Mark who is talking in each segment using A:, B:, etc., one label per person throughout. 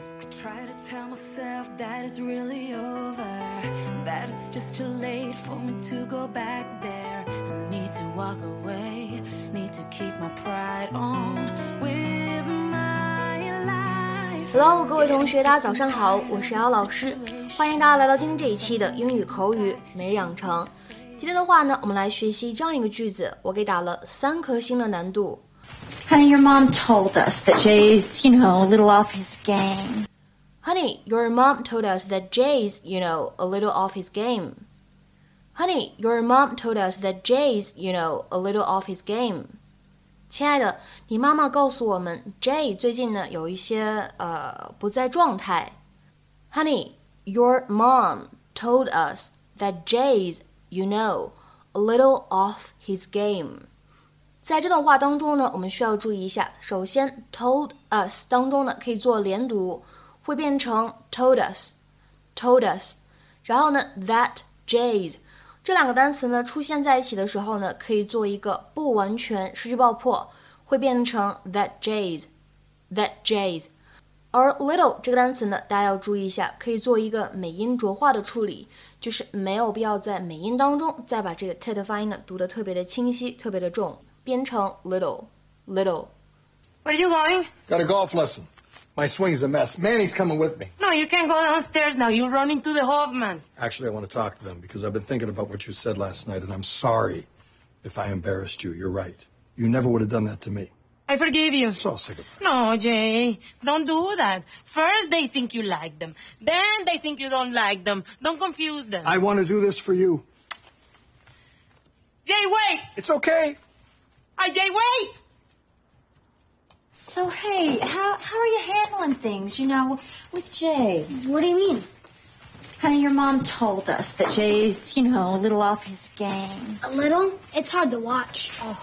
A: I try to tell myself that it's really over, that it's just too late for me to go back there. I need to walk away, need to keep my pride on with my life.
B: Hello，各位同学，大家早上好，我是姚老师，欢迎大家来到今天这一期的英语口语每日养成。今天的话呢，我们来学习这样一个句子，我给打了三颗星的难度。
C: Honey, your mom told us that Jay's, you know, a little off his game.
B: Honey, your mom told us that Jay's, you know, a little off his game. Honey, your mom told us that Jay's, you know, a little off his game. 亲爱的，你妈妈告诉我们，Jay 最近呢有一些呃不在状态。Honey, your mom told us that Jay's, you know, a little off his game. 在这段话当中呢，我们需要注意一下。首先，told us 当中呢可以做连读，会变成 told us，told us。然后呢，that Jay's 这两个单词呢出现在一起的时候呢，可以做一个不完全失去爆破，会变成 that Jay's，that Jay's。而 little 这个单词呢，大家要注意一下，可以做一个美音浊化的处理，就是没有必要在美音当中再把这个 t 的发音呢读得特别的清晰，特别的重。编成 little little。
D: Where are you going?
E: Got a golf lesson. My swing's a mess. Manny's coming with me.
D: No, you can't go downstairs now. You run into the Hoffmans.
E: Actually, I want to talk to them because I've been thinking about what you said last night, and I'm sorry if I embarrassed you. You're right. You never would have done that to me.
D: I forgive you.
E: So sick of it.
D: No, Jay, don't do that. First they think you like them. Then they think you don't like them. Don't confuse them.
E: I want to do this for you.
D: Jay, wait!
E: It's okay.
D: I Jay, wait!
C: So, hey, how, how are you handling things, you know, with Jay?
F: What do you mean?
C: Honey, your mom told us that Jay's, you know, a little off his game.
F: A little? It's hard to watch.
C: Oh,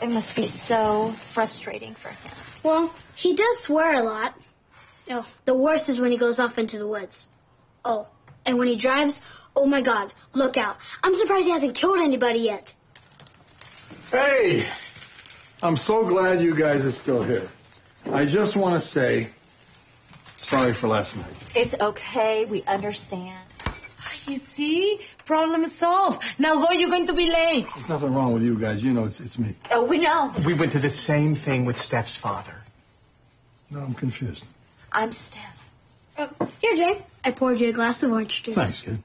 C: it must be so frustrating for him.
F: Well, he does swear a lot. Oh, the worst is when he goes off into the woods. Oh, and when he drives, oh my god, look out. I'm surprised he hasn't killed anybody yet.
E: Hey, I'm so glad you guys are still here. I just want to say sorry for last night.
C: It's okay, we understand.
D: You see? Problem solved. Now go, you're going to be late.
E: There's nothing wrong with you guys. You know it's, it's me.
C: Oh, we know.
G: We went to the same thing with Steph's father.
E: No, I'm confused.
C: I'm Steph.
F: Uh, here, Jay. I poured you a glass of orange juice.
E: Thanks, kid.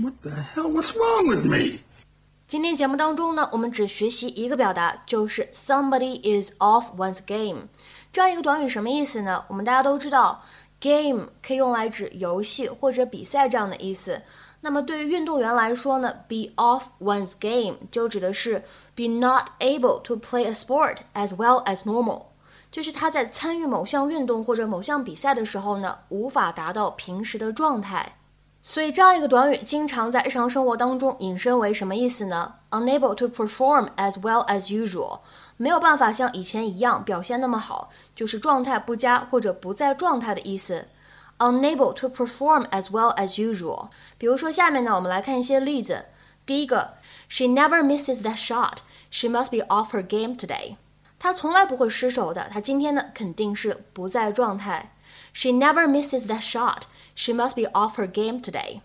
E: What the hell? What's wrong with me?
B: 今天节目当中呢，我们只学习一个表达，就是 somebody is off one's game。这样一个短语什么意思呢？我们大家都知道，game 可以用来指游戏或者比赛这样的意思。那么对于运动员来说呢，be off one's game 就指的是 be not able to play a sport as well as normal，就是他在参与某项运动或者某项比赛的时候呢，无法达到平时的状态。所以这样一个短语经常在日常生活当中引申为什么意思呢？Unable to perform as well as usual，没有办法像以前一样表现那么好，就是状态不佳或者不在状态的意思。Unable to perform as well as usual。比如说下面呢，我们来看一些例子。第一个，She never misses that shot. She must be off her game today. 她从来不会失手的，她今天呢肯定是不在状态。She never misses that shot. She must be off her game today.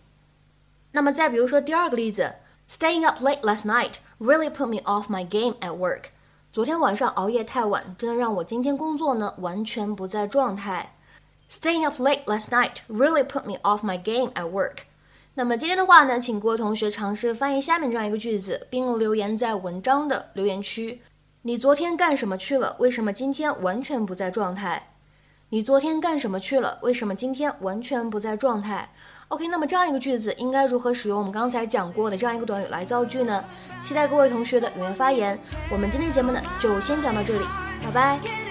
B: 那么再比如说第二个例子，Staying up late last night really put me off my game at work. 昨天晚上熬夜太晚，真的让我今天工作呢完全不在状态。Staying up late last night really put me off my game at work. 那么今天的话呢，请各位同学尝试翻译下面这样一个句子，并留言在文章的留言区。你昨天干什么去了？为什么今天完全不在状态？你昨天干什么去了？为什么今天完全不在状态？OK，那么这样一个句子应该如何使用我们刚才讲过的这样一个短语来造句呢？期待各位同学的踊跃发言。我们今天节目呢就先讲到这里，拜拜。